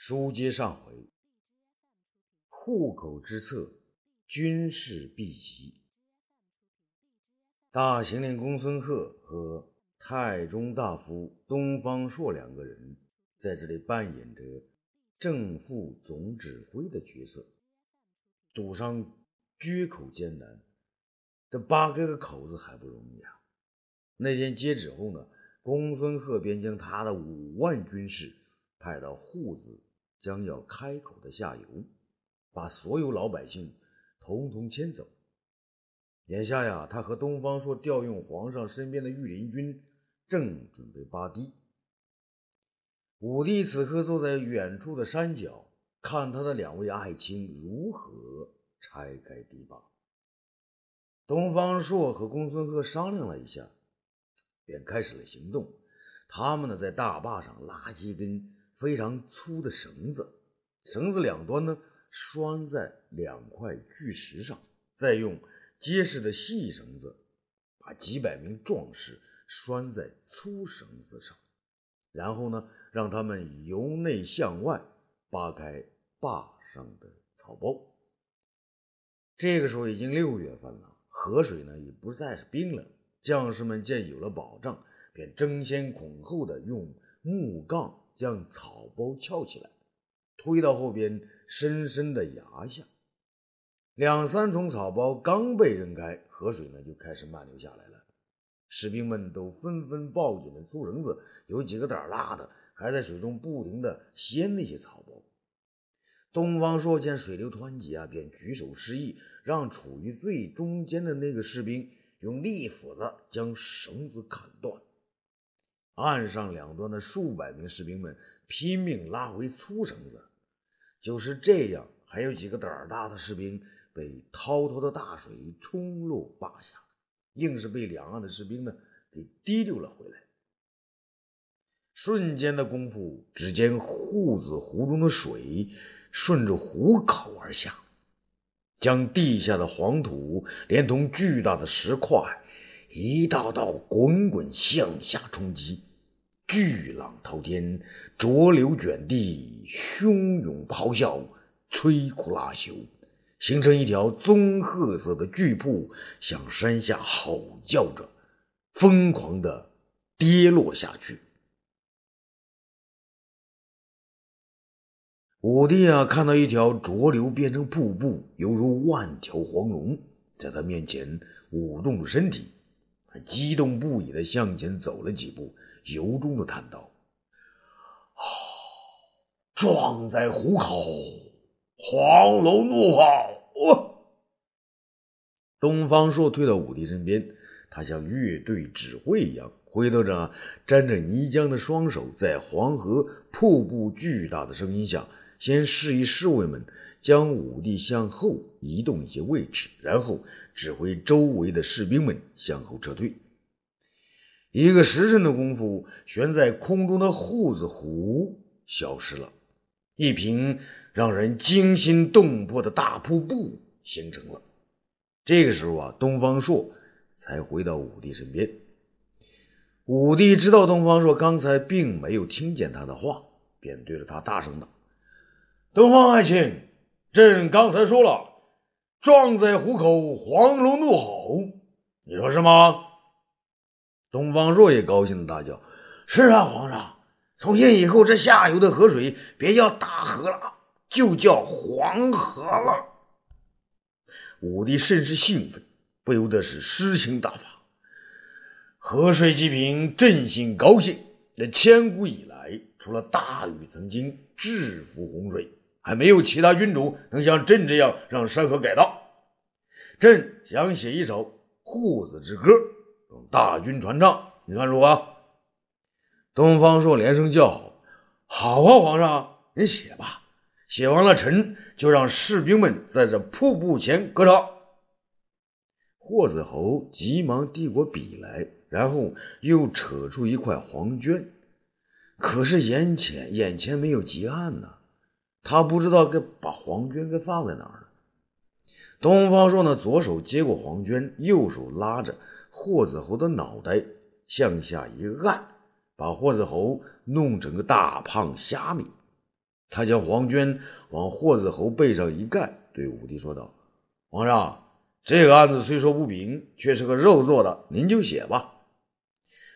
书接上回，户口之策，军事秘籍。大行令公孙贺和太中大夫东方朔两个人在这里扮演着正副总指挥的角色。堵上决口艰难，这扒开个口子还不容易啊！那天接旨后呢，公孙贺便将他的五万军士派到户子。将要开口的下游，把所有老百姓统统迁走。眼下呀，他和东方朔调用皇上身边的御林军，正准备扒堤。武帝此刻坐在远处的山脚，看他的两位爱卿如何拆开堤坝。东方朔和公孙贺商量了一下，便开始了行动。他们呢，在大坝上拉起一根。非常粗的绳子，绳子两端呢拴在两块巨石上，再用结实的细绳子把几百名壮士拴在粗绳子上，然后呢让他们由内向外扒开坝上的草包。这个时候已经六月份了，河水呢也不再是冰冷，将士们见有了保障，便争先恐后的用木杠。将草包翘起来，推到后边，深深的压下。两三重草包刚被扔开，河水呢就开始漫流下来了。士兵们都纷纷抱紧了粗绳子，有几个胆大的还在水中不停的掀那些草包。东方朔见水流湍急啊，便举手示意，让处于最中间的那个士兵用利斧子将绳子砍断。岸上两端的数百名士兵们拼命拉回粗绳子，就是这样，还有几个胆儿大的士兵被滔滔的大水冲落坝下，硬是被两岸的士兵呢给提溜了回来。瞬间的功夫，只见户子湖中的水顺着湖口而下，将地下的黄土连同巨大的石块一道道滚滚向下冲击。巨浪滔天，浊流卷地，汹涌咆哮，摧枯拉朽，形成一条棕褐色的巨瀑，向山下吼叫着，疯狂的跌落下去。武帝啊，看到一条浊流变成瀑布，犹如万条黄龙，在他面前舞动身体，他激动不已的向前走了几步。由衷的叹道：“啊，壮在虎口，黄龙怒吼！”东方朔退到武帝身边，他像乐队指挥一样，挥动着沾着泥浆的双手，在黄河瀑布巨大的声音下，先示意侍卫们将武帝向后移动一些位置，然后指挥周围的士兵们向后撤退。一个时辰的功夫，悬在空中的护子湖消失了，一瓶让人惊心动魄的大瀑布形成了。这个时候啊，东方朔才回到武帝身边。武帝知道东方朔刚才并没有听见他的话，便对着他大声道：“东方爱卿，朕刚才说了，壮在虎口，黄龙怒吼，你说是吗？”东方朔也高兴的大叫：“是啊，皇上！从今以后，这下游的河水别叫大河了，就叫黄河了。”武帝甚是兴奋，不由得是诗情大发：“河水济平，朕心高兴。这千古以来，除了大禹曾经制服洪水，还没有其他君主能像朕这样让山河改道。朕想写一首《护子之歌》。”大军传唱，你看如何？东方朔连声叫好：“好啊，皇上，你写吧。写完了，臣就让士兵们在这瀑布前歌唱。”霍子侯急忙递过笔来，然后又扯出一块黄绢。可是眼前眼前没有结案呢，他不知道该把黄绢给放在哪儿了。东方朔呢，左手接过黄绢，右手拉着。霍子侯的脑袋向下一按，把霍子侯弄成个大胖虾米。他将黄绢往霍子侯背上一盖，对武帝说道：“皇上，这个案子虽说不平，却是个肉做的，您就写吧。”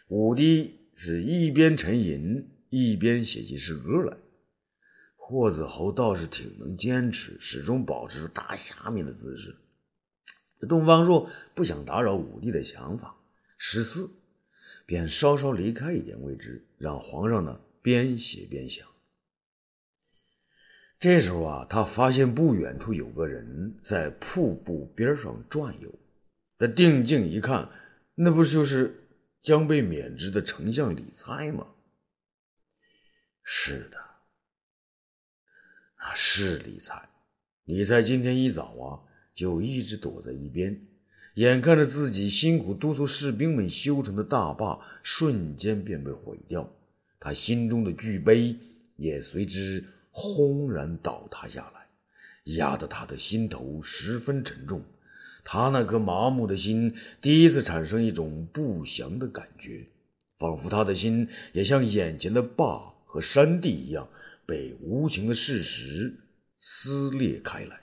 武帝是一边沉吟，一边写起诗歌来。霍子侯倒是挺能坚持，始终保持着大下面的姿势。这东方朔不想打扰武帝的想法，十四，便稍稍离开一点位置，让皇上呢边写边想。这时候啊，他发现不远处有个人在瀑布边上转悠。他定睛一看，那不就是将被免职的丞相李蔡吗？是的，那是李蔡。李蔡今天一早啊，就一直躲在一边，眼看着自己辛苦督促士兵们修成的大坝瞬间便被毁掉，他心中的巨碑也随之。轰然倒塌下来，压得他的心头十分沉重。他那颗麻木的心第一次产生一种不祥的感觉，仿佛他的心也像眼前的坝和山地一样，被无情的事实撕裂开来。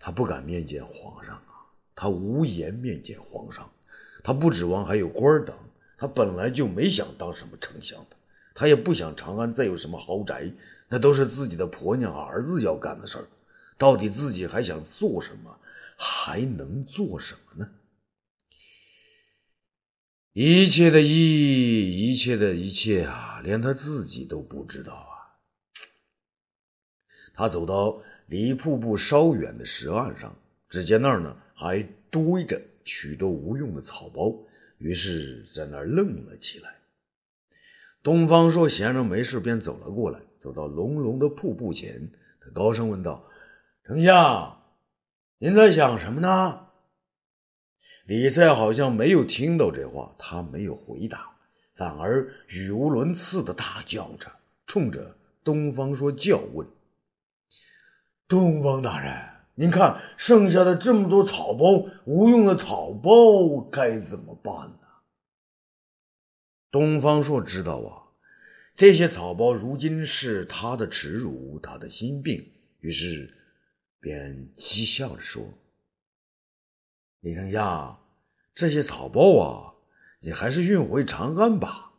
他不敢面见皇上啊，他无颜面见皇上。他不指望还有官当，他本来就没想当什么丞相的。他也不想长安再有什么豪宅，那都是自己的婆娘儿子要干的事儿。到底自己还想做什么，还能做什么呢？一切的意义，一切的一切啊，连他自己都不知道啊。他走到离瀑布稍远的石岸上，只见那儿呢还堆着许多无用的草包，于是在那儿愣了起来。东方朔闲着没事，便走了过来，走到隆隆的瀑布前，他高声问道：“丞相，您在想什么呢？”李赛好像没有听到这话，他没有回答，反而语无伦次的大叫着，冲着东方朔叫问：“东方大人，您看剩下的这么多草包，无用的草包该怎么办呢？”东方朔知道啊，这些草包如今是他的耻辱，他的心病，于是便讥笑着说：“李丞相，这些草包啊，你还是运回长安吧。”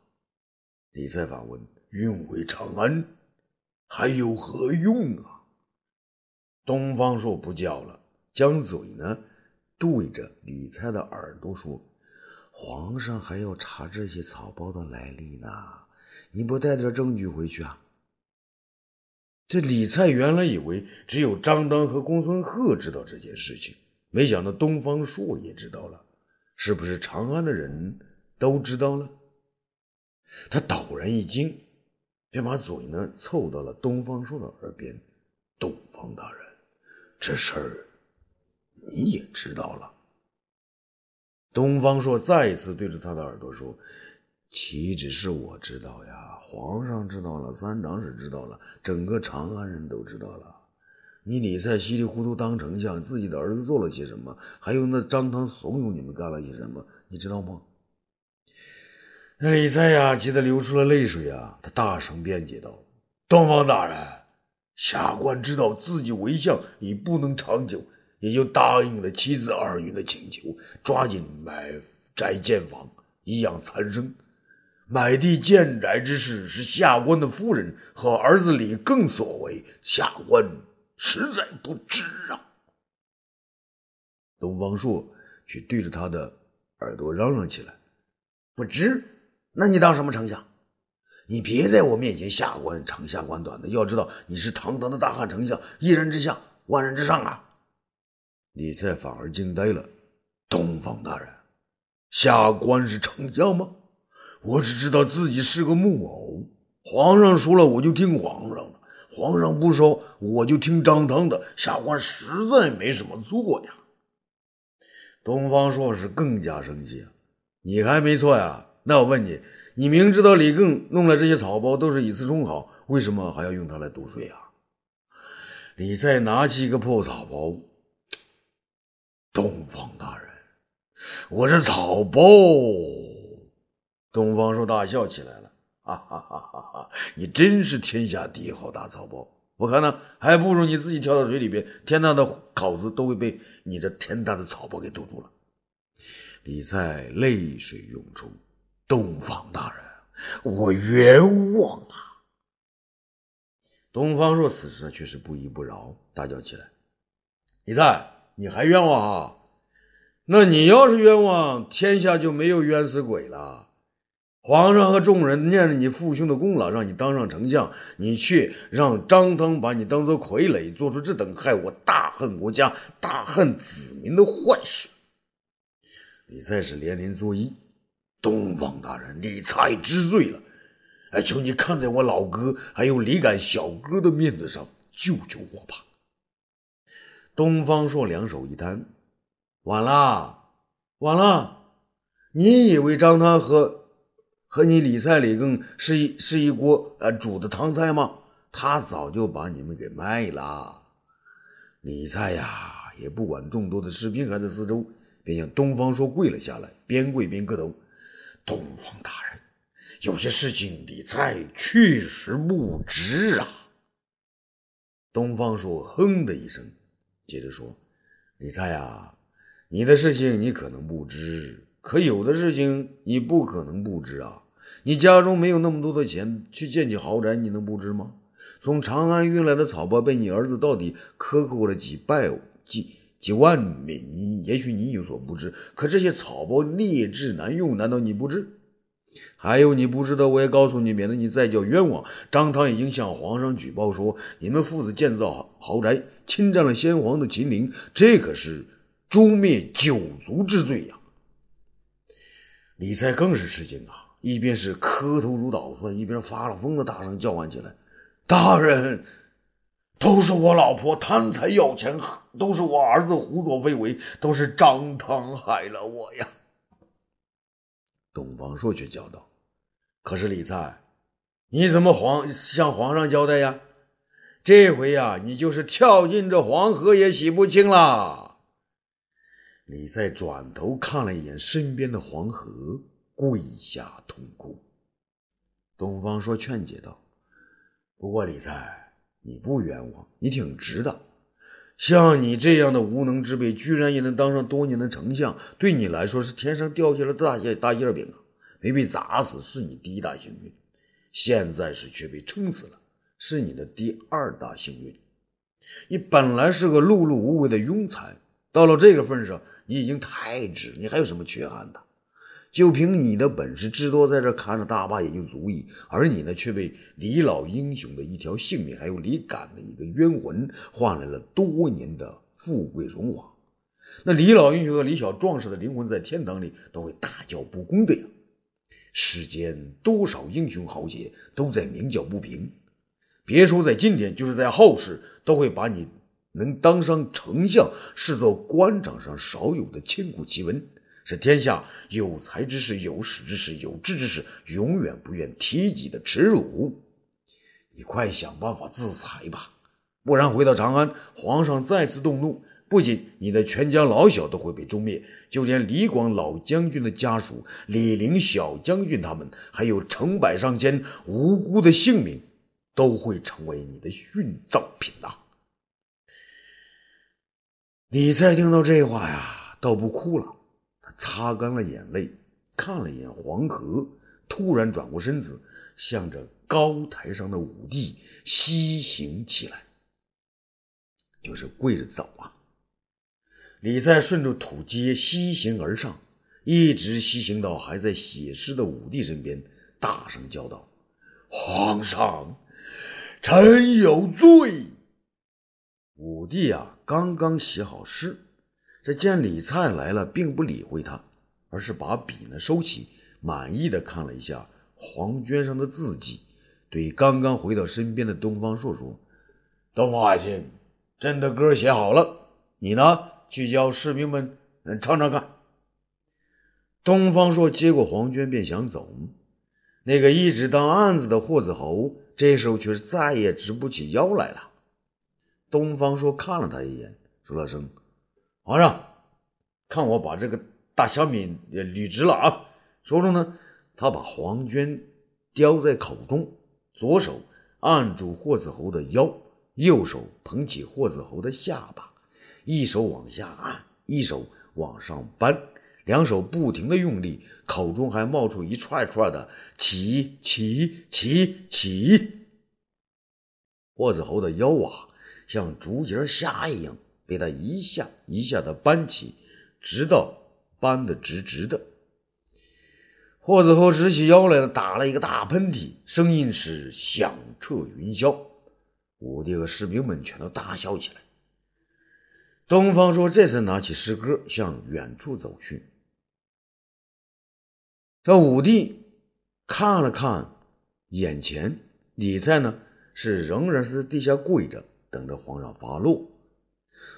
李再反问：“运回长安还有何用啊？”东方朔不叫了，将嘴呢对着李蔡的耳朵说。皇上还要查这些草包的来历呢，你不带点证据回去啊？这李蔡原来以为只有张当和公孙贺知道这件事情，没想到东方朔也知道了，是不是长安的人都知道了？他陡然一惊，便把嘴呢凑到了东方朔的耳边：“东方大人，这事儿你也知道了？”东方朔再一次对着他的耳朵说：“岂止是我知道呀，皇上知道了，三长史知道了，整个长安人都知道了。你李蔡稀里糊涂当丞相，自己的儿子做了些什么？还有那张汤怂恿你们干了些什么？你知道吗？”那李蔡呀，急得流出了泪水啊！他大声辩解道：“东方大人，下官知道自己为相已不能长久。”也就答应了妻子二女的请求，抓紧买宅建房，以养残生。买地建宅之事是下官的夫人和儿子李更所为，下官实在不知啊。东方朔却对着他的耳朵嚷嚷起来：“不知？那你当什么丞相？你别在我面前下官长下官短的。要知道，你是堂堂的大汉丞相，一人之下，万人之上啊！”李蔡反而惊呆了。东方大人，下官是丞相吗？我只知道自己是个木偶。皇上说了，我就听皇上的；皇上不收，我就听张汤的。下官实在没什么做呀。东方朔是更加生气！你还没错呀？那我问你，你明知道李更弄来这些草包都是以次充好，为什么还要用它来毒税啊？李再拿起一个破草包。东方大人，我是草包。东方朔大笑起来了。哈哈哈哈哈！你真是天下第一好大草包，我看呢，还不如你自己跳到水里边，天大的口子都会被你这天大的草包给堵住了。李蔡泪水涌出，东方大人，我冤枉啊！东方朔此时却是不依不饶，大叫起来：“李蔡，你还冤枉啊？那你要是冤枉，天下就没有冤死鬼了。”皇上和众人念着你父兄的功劳，让你当上丞相，你却让张汤把你当做傀儡，做出这等害我大恨国家、大恨子民的坏事。李蔡是连连作揖：“东方大人，李蔡知罪了。哎，求你看在我老哥还有李敢小哥的面子上，救救我吧。”东方朔两手一摊：“晚了，晚了。你以为张汤和……”和你李蔡李更是一是一锅呃煮的汤菜吗？他早就把你们给卖了。李蔡呀，也不管众多的士兵还在四周，便向东方朔跪了下来，边跪边磕头：“东方大人，有些事情李蔡确实不知啊。”东方朔哼的一声，接着说：“李蔡呀，你的事情你可能不知。”可有的事情你不可能不知啊！你家中没有那么多的钱去建起豪宅，你能不知吗？从长安运来的草包被你儿子到底克扣了几百几几万枚，你也许你有所不知。可这些草包劣质难用，难道你不知？还有你不知道，我也告诉你，免得你再叫冤枉。张汤已经向皇上举报说，你们父子建造豪宅，侵占了先皇的秦陵，这可是诛灭九族之罪呀！李蔡更是吃惊啊，一边是磕头如捣蒜，一边发了疯的大声叫唤起来：“大人，都是我老婆贪财要钱，都是我儿子胡作非为，都是张汤害了我呀！”东方朔却叫道：“可是李蔡，你怎么皇向皇上交代呀？这回呀，你就是跳进这黄河也洗不清了。”李在转头看了一眼身边的黄河，跪下痛哭。东方朔劝解道：“不过李在，你不冤枉，你挺直的。像你这样的无能之辈，居然也能当上多年的丞相，对你来说是天上掉下来的大馅大馅饼啊！没被砸死是你第一大幸运，现在是却被撑死了，是你的第二大幸运。你本来是个碌碌无为的庸才，到了这个份上。”你已经太直，你还有什么缺憾的？就凭你的本事，至多在这看着大坝也就足矣。而你呢，却被李老英雄的一条性命，还有李敢的一个冤魂，换来了多年的富贵荣华。那李老英雄和李小壮士的灵魂，在天堂里都会大叫不公的呀！世间多少英雄豪杰都在鸣叫不平，别说在今天，就是在后世，都会把你。能当上丞相，视作官场上少有的千古奇闻，是天下有才之士、有识之士、有志之士永远不愿提及的耻辱。你快想办法自裁吧，不然回到长安，皇上再次动怒，不仅你的全家老小都会被诛灭，就连李广老将军的家属、李陵小将军他们，还有成百上千无辜的性命，都会成为你的殉葬品呐！李蔡听到这话呀，倒不哭了，擦干了眼泪，看了一眼黄河，突然转过身子，向着高台上的武帝西行起来，就是跪着走啊。李蔡顺着土阶西行而上，一直西行到还在写诗的武帝身边，大声叫道：“皇上，臣有罪。”武帝啊，刚刚写好诗，这见李灿来了，并不理会他，而是把笔呢收起，满意的看了一下黄绢上的字迹，对刚刚回到身边的东方朔说：“东方爱卿，朕的歌写好了，你呢，去教士兵们唱唱看。”东方朔接过黄绢便想走，那个一直当案子的霍子侯，这时候却是再也直不起腰来了。东方朔看了他一眼，说了声：“皇上，看我把这个大虾米捋直了啊！”说着呢，他把黄绢叼在口中，左手按住霍子侯的腰，右手捧起霍子侯的下巴，一手往下按，一手往上扳，两手不停的用力，口中还冒出一串串的“起起起起”。霍子侯的腰啊，像竹节虾一样，被他一下一下的搬起，直到搬得直直的。霍子侯直起腰来了，打了一个大喷嚏，声音是响彻云霄。武帝和士兵们全都大笑起来。东方朔这才拿起诗歌向远处走去。这武帝看了看眼前，李蔡呢是仍然是在地下跪着，等着皇上发落。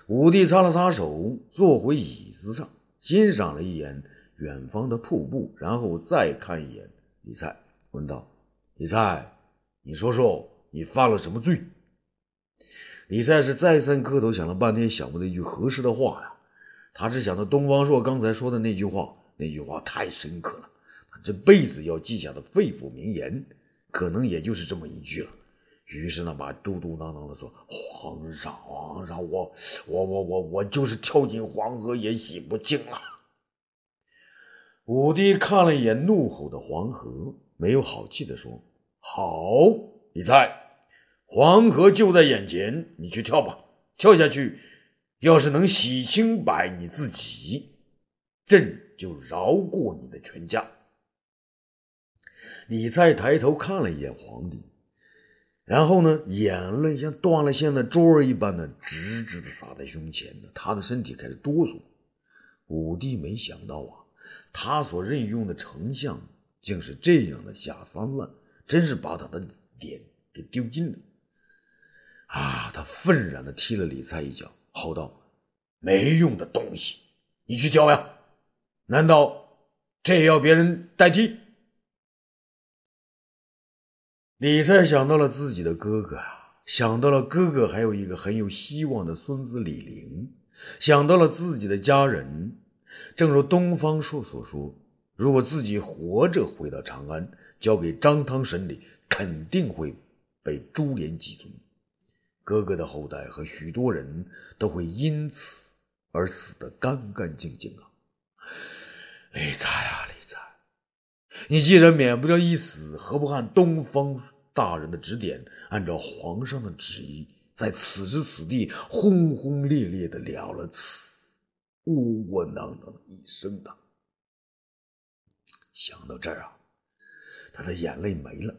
武帝擦了擦手，坐回椅子上，欣赏了一眼。远方的瀑布，然后再看一眼李蔡，问道：“李蔡，你说说，你犯了什么罪？”李蔡是再三磕头，想了半天，想不到一句合适的话呀。他只想到东方朔刚才说的那句话，那句话太深刻了，他这辈子要记下的肺腑名言，可能也就是这么一句了。于是呢，把嘟嘟囔囔的说：“皇上，皇上，我，我，我，我，我就是跳进黄河也洗不清啊！”武帝看了一眼怒吼的黄河，没有好气地说：“好，李蔡，黄河就在眼前，你去跳吧。跳下去，要是能洗清白你自己，朕就饶过你的全家。”李蔡抬头看了一眼皇帝，然后呢，眼泪像断了线的珠儿一般的直直的洒在胸前，他的身体开始哆嗦。武帝没想到啊。他所任用的丞相竟是这样的下三滥，真是把他的脸给丢尽了！啊！他愤然的踢了李蔡一脚，吼道：“没用的东西，你去交呀！难道这也要别人代替？”李蔡想到了自己的哥哥啊，想到了哥哥还有一个很有希望的孙子李陵，想到了自己的家人。正如东方朔所说：“如果自己活着回到长安，交给张汤审理，肯定会被株连几族。哥哥的后代和许多人都会因此而死得干干净净啊！”李才啊，李才，你既然免不了一死，何不按东方大人的指点，按照皇上的旨意，在此时此地轰轰烈烈的了了此？窝窝囊囊一声的，想到这儿啊，他的眼泪没了，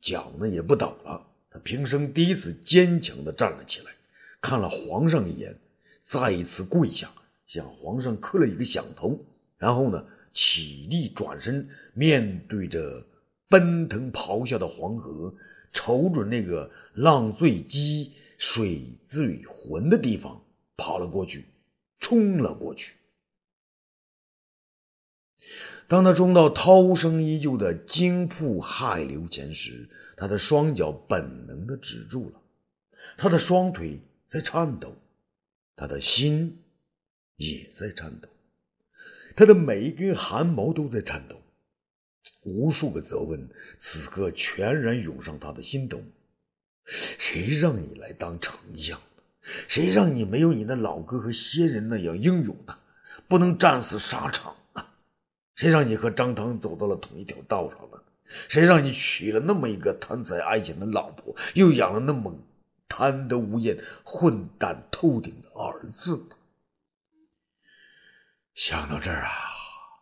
脚呢也不抖了。他平生第一次坚强的站了起来，看了皇上一眼，再一次跪下，向皇上磕了一个响头，然后呢，起立转身，面对着奔腾咆哮的黄河，瞅准那个浪最激、水最浑的地方，跑了过去。冲了过去。当他冲到涛声依旧的惊瀑骇流前时，他的双脚本能的止住了，他的双腿在颤抖，他的心也在颤抖，他的每一根汗毛都在颤抖。无数个责问此刻全然涌上他的心头：谁让你来当丞相？谁让你没有你的老哥和先人那样英勇呢？不能战死沙场啊！谁让你和张汤走到了同一条道上呢？谁让你娶了那么一个贪财爱钱的老婆，又养了那么贪得无厌、混蛋透顶的儿子呢？想到这儿啊，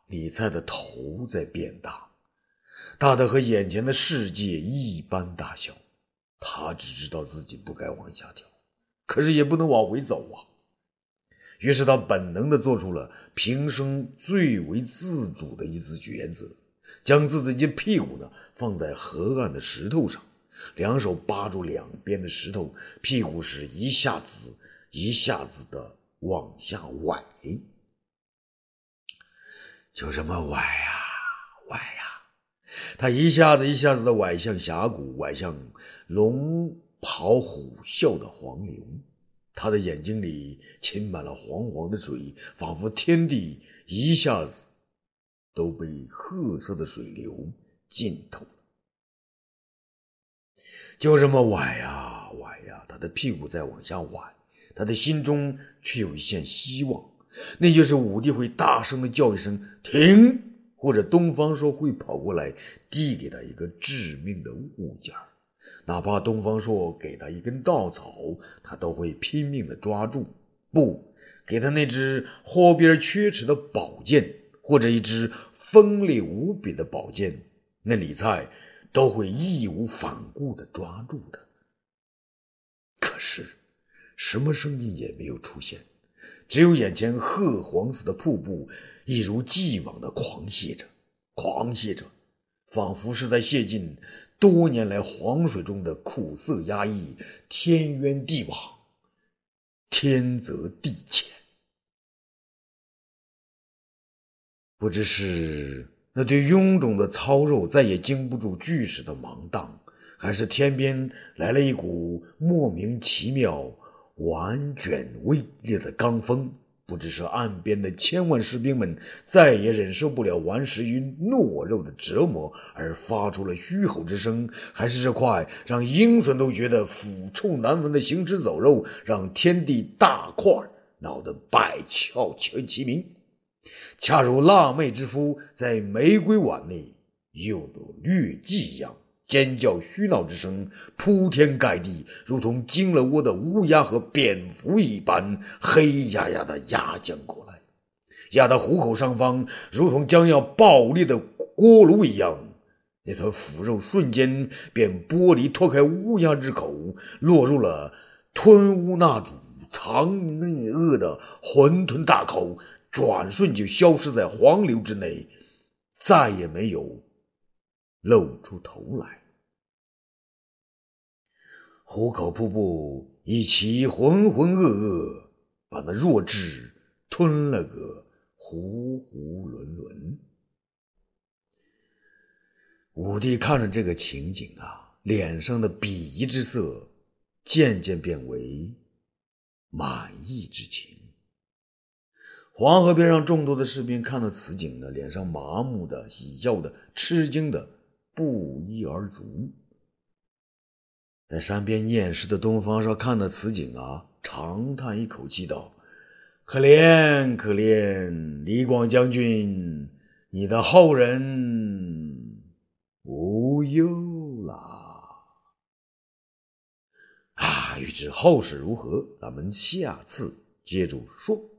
李蔡的头在变大，大的和眼前的世界一般大小。他只知道自己不该往下跳。可是也不能往回走啊！于是他本能地做出了平生最为自主的一次抉择，将自己的屁股呢放在河岸的石头上，两手扒住两边的石头，屁股是一下子一下子的往下崴，就这么崴呀崴呀，他一下子一下子的崴向峡谷，崴向龙。咆虎啸的黄流，他的眼睛里噙满了黄黄的水，仿佛天地一下子都被褐色的水流浸透了。就这么崴呀崴呀，他的屁股在往下崴，他的心中却有一线希望，那就是武帝会大声的叫一声“停”，或者东方朔会跑过来递给他一个致命的物件哪怕东方朔给他一根稻草，他都会拼命的抓住，不给他那只豁边缺齿的宝剑，或者一支锋利无比的宝剑，那李蔡都会义无反顾的抓住的。可是，什么声音也没有出现，只有眼前褐黄色的瀑布一如既往的狂泻着，狂泻着，仿佛是在泄尽。多年来，黄水中的苦涩压抑，天渊地网，天泽地浅。不知是那对臃肿的糙肉再也经不住巨石的芒荡，还是天边来了一股莫名其妙、婉卷威烈的罡风。不知是岸边的千万士兵们再也忍受不了顽石与懦肉的折磨而发出了嘘吼之声，还是这块让鹰隼都觉得腐臭难闻的行尸走肉让天地大块闹得百窍全齐鸣？恰如辣妹之夫在玫瑰碗内诱得劣迹一样。尖叫嘘闹之声铺天盖地，如同惊了窝的乌鸦和蝙蝠一般，黑压压的压将过来，压到虎口上方如同将要爆裂的锅炉一样。那团腐肉瞬间便剥离脱开乌鸦之口，落入了吞乌那主藏内恶的混沌大口，转瞬就消失在黄流之内，再也没有露出头来。虎口瀑布以其浑浑噩噩，把那弱智吞了个囫囫囵囵。武帝看着这个情景啊，脸上的鄙夷之色渐渐变为满意之情。黄河边上众多的士兵看到此景呢，脸上麻木的、喜笑的、吃惊的不一而足。在山边念诗的东方朔看到此景啊，长叹一口气道：“可怜可怜，李广将军，你的后人无忧啦！”啊，欲知后事如何，咱们下次接着说。